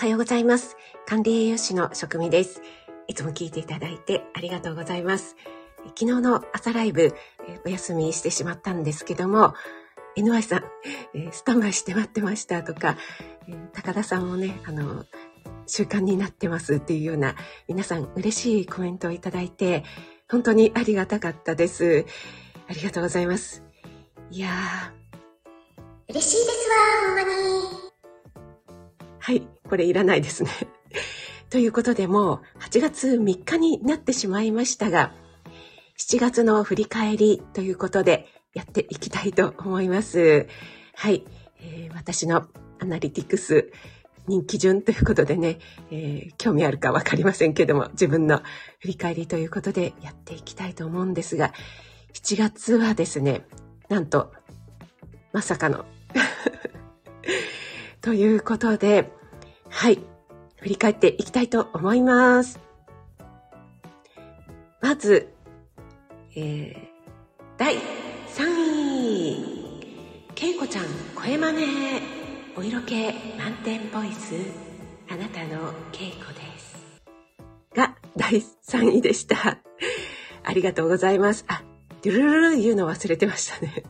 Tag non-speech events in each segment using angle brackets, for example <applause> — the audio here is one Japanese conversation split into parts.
はようございます。管理栄養士の職味です。いつも聞いていただいてありがとうございます。昨日の朝ライブ、お休みしてしまったんですけども、NY さん、スタンバイして待ってましたとか、高田さんもね、あの、習慣になってますっていうような皆さん嬉しいコメントをいただいて、本当にありがたかったです。ありがとうございます。いやー。嬉しいですわ、ほんまに。はい、これいらないですね。<laughs> ということでもう8月3日になってしまいましたが、7月の振り返りということでやっていきたいと思います。はい、えー、私のアナリティクス人気順ということでね、えー、興味あるかわかりませんけども、自分の振り返りということでやっていきたいと思うんですが、7月はですね、なんと、まさかの <laughs> ということで、はい、振り返っていきたいと思います。まず、えー、第3位、けいこちゃん声真似、お色気満点ボイス、あなたのけいこです。が第3位でした。ありがとうございます。あ、ドゥルルル言うの忘れてましたね。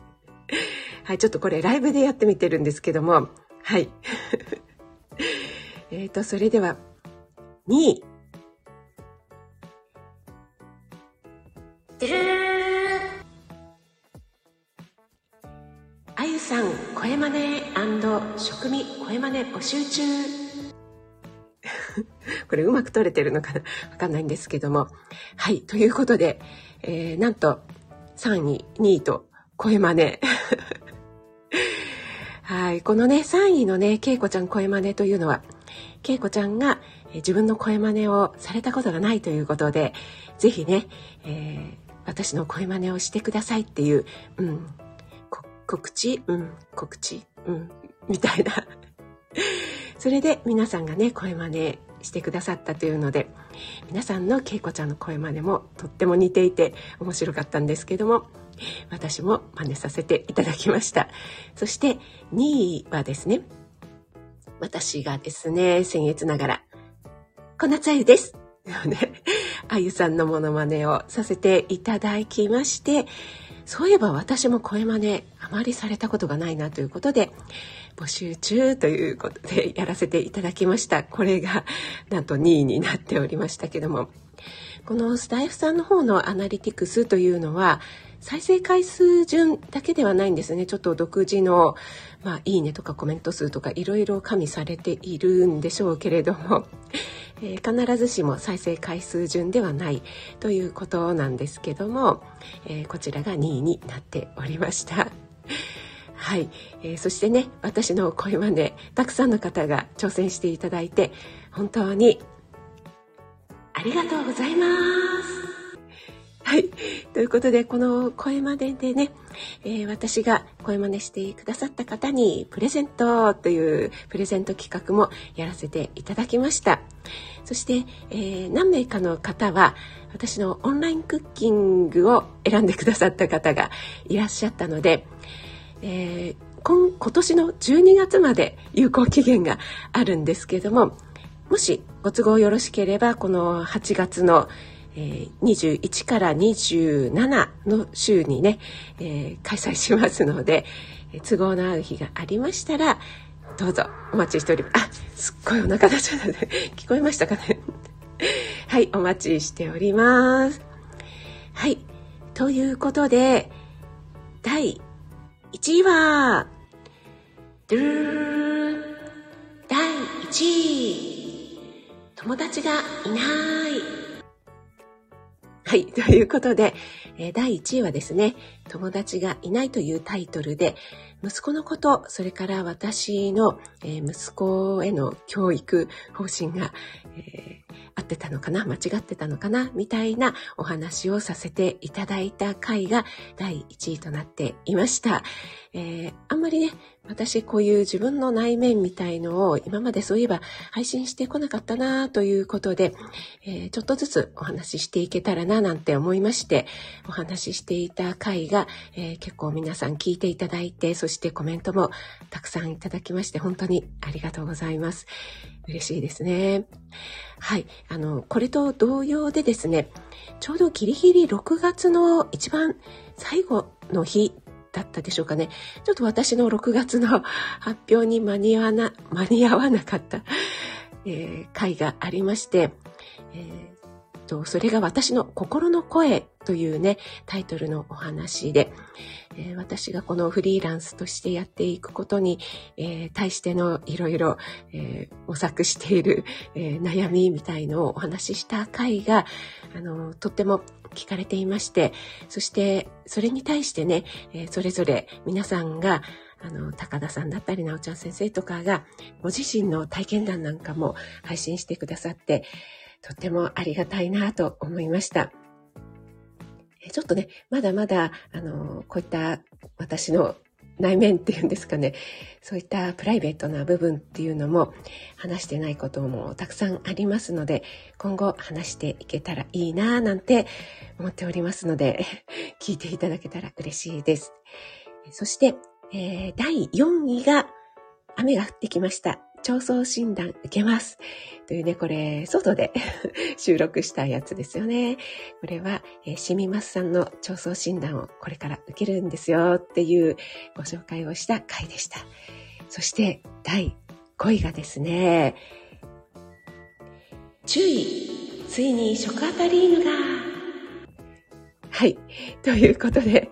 はい、ちょっとこれライブでやってみてるんですけども、はい。えっと、それでは、2位。あゆさん、声真似食味声真似募集中。<laughs> これうまく撮れてるのかな？わかんないんですけども。はい。ということで、えー、なんと3位、2位と声真似。<laughs> はい。このね、3位のね、けいこちゃん声真似というのは、けいこちゃんが自分の声真似をされたことがないということで、ぜひね、えー、私の声真似をしてくださいっていう、うん、告知うん、告知うん、みたいな。<laughs> それで皆さんがね、声真似してくださったというので、皆さんのけいこちゃんの声真似もとっても似ていて面白かったんですけども、私も真似させていただきました。そして2位はですね、私がですね、僭越ながら、こなつあゆです。<laughs> ね、あゆさんのモノマネをさせていただきまして、そういえば私も声真似あまりされたことがないなということで、募集中ということでやらせていただきました。これがなんと2位になっておりましたけども、このスタイフさんの方のアナリティクスというのは、再生回数順だけではないんですね。ちょっと独自の、まあ、いいねとかコメント数とかいろいろ加味されているんでしょうけれども、<laughs> えー、必ずしも再生回数順ではないということなんですけども、えー、こちらが2位になっておりました。<laughs> はい、えー、そしてね私の声真似たくさんの方が挑戦していただいて本当にありがとうございます。はい。ということで、この声真似でね、えー、私が声真似してくださった方にプレゼントというプレゼント企画もやらせていただきました。そして、えー、何名かの方は私のオンラインクッキングを選んでくださった方がいらっしゃったので、えー、今年の12月まで有効期限があるんですけども、もしご都合よろしければ、この8月のえー、21から27の週にね、えー、開催しますので、え、都合の合う日がありましたら、どうぞお待ちしております。あ、すっごいお腹出ちゃったね。<laughs> 聞こえましたかね？<laughs> はい、お待ちしております。はい。ということで、第1位は、ドゥル第1位、友達がいない。はい。<laughs> ということで、えー、第1位はですね、友達がいないというタイトルで、息子のこと、それから私の、えー、息子への教育方針が、え、合ってたのかな？間違ってたのかな？みたいなお話をさせていただいた回が第1位となっていました。えー、あんまりね、私こういう自分の内面みたいのを今までそういえば配信してこなかったなということで、えー、ちょっとずつお話ししていけたらななんて思いましてお話ししていた回が、えー、結構皆さん聞いていただいて、そしてコメントもたくさんいただきまして、本当にありがとうございます。嬉しいですね。はい。あの、これと同様でですね、ちょうどギリギリ6月の一番最後の日だったでしょうかね。ちょっと私の6月の発表に間に合わな、間に合わなかった、えー、回がありまして、えー、と、それが私の心の声というね、タイトルのお話で、えー、私がこのフリーランスとしてやっていくことに、えー、対してのいろいろ、模索している、え悩みみたいのをお話しした回が、あの、とっても聞かれていまして、そしてそれに対してね、えそれぞれ皆さんが、あの、高田さんだったり、なおちゃん先生とかが、ご自身の体験談なんかも配信してくださって、とてもありがたいなと思いました。ちょっとね、まだまだ、あの、こういった私の内面っていうんですかね、そういったプライベートな部分っていうのも話してないこともたくさんありますので、今後話していけたらいいなぁなんて思っておりますので、<laughs> 聞いていただけたら嬉しいです。そして、えー、第4位が雨が降ってきました。調創診断受けます。というね、これ、外で <laughs> 収録したやつですよね。これは、えー、しみますさんの調創診断をこれから受けるんですよっていうご紹介をした回でした。そして、第5位がですね、注意ついに食アタリーヌがはい。ということで、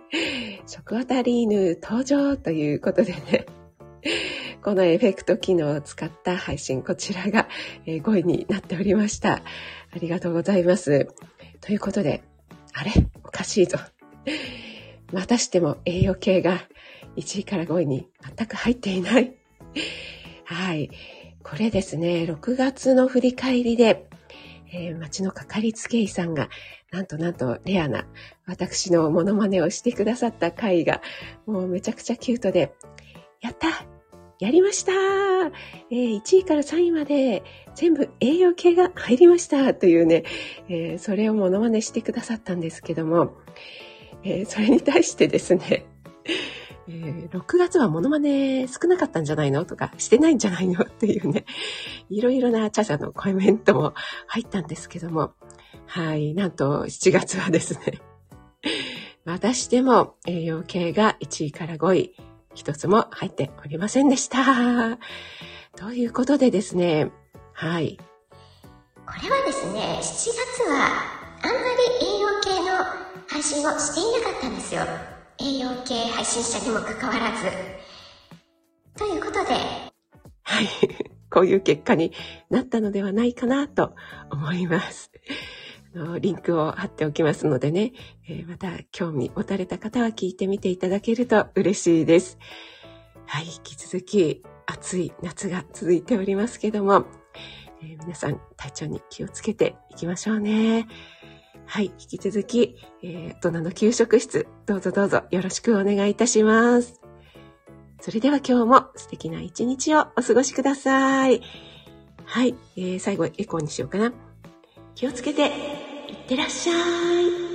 食アタリーヌ登場ということでね、このエフェクト機能を使った配信、こちらが5位になっておりました。ありがとうございます。ということで、あれ？おかしいぞ。またしても栄養系が1位から5位に全く入っていない。はい。これですね、6月の振り返りで、えー、町のかかりつけ医さんが、なんとなんとレアな私のモノマネをしてくださった回が、もうめちゃくちゃキュートで、やったやりました、えー、1位から3位まで全部栄養系が入りました。というね、えー、それをモノマネしてくださったんですけども、えー、それに対してですね、えー、6月はモノマネ少なかったんじゃないの？とか、してないんじゃないの？っていうね、いろいろなチャチャのコメントも入ったんですけども、はい、なんと7月はですね、<laughs> またしても栄養系が1位から5位、一つも入っておりませんでした。ということでですね、はい。これはですね、7月はあんまり栄養系の配信をしていなかったんですよ。栄養系配信者にもかかわらず。ということで。はい。<laughs> こういう結果になったのではないかなと思います。リンクを貼っておきますのでね、えー、また興味持たれた方は聞いてみていただけると嬉しいです。はい、引き続き暑い夏が続いておりますけども、えー、皆さん体調に気をつけていきましょうね。はい、引き続き、えー、大人の給食室、どうぞどうぞよろしくお願いいたします。それでは今日も素敵な一日をお過ごしください。はい、えー、最後エコーにしようかな。気をつけて、いってらっしゃい。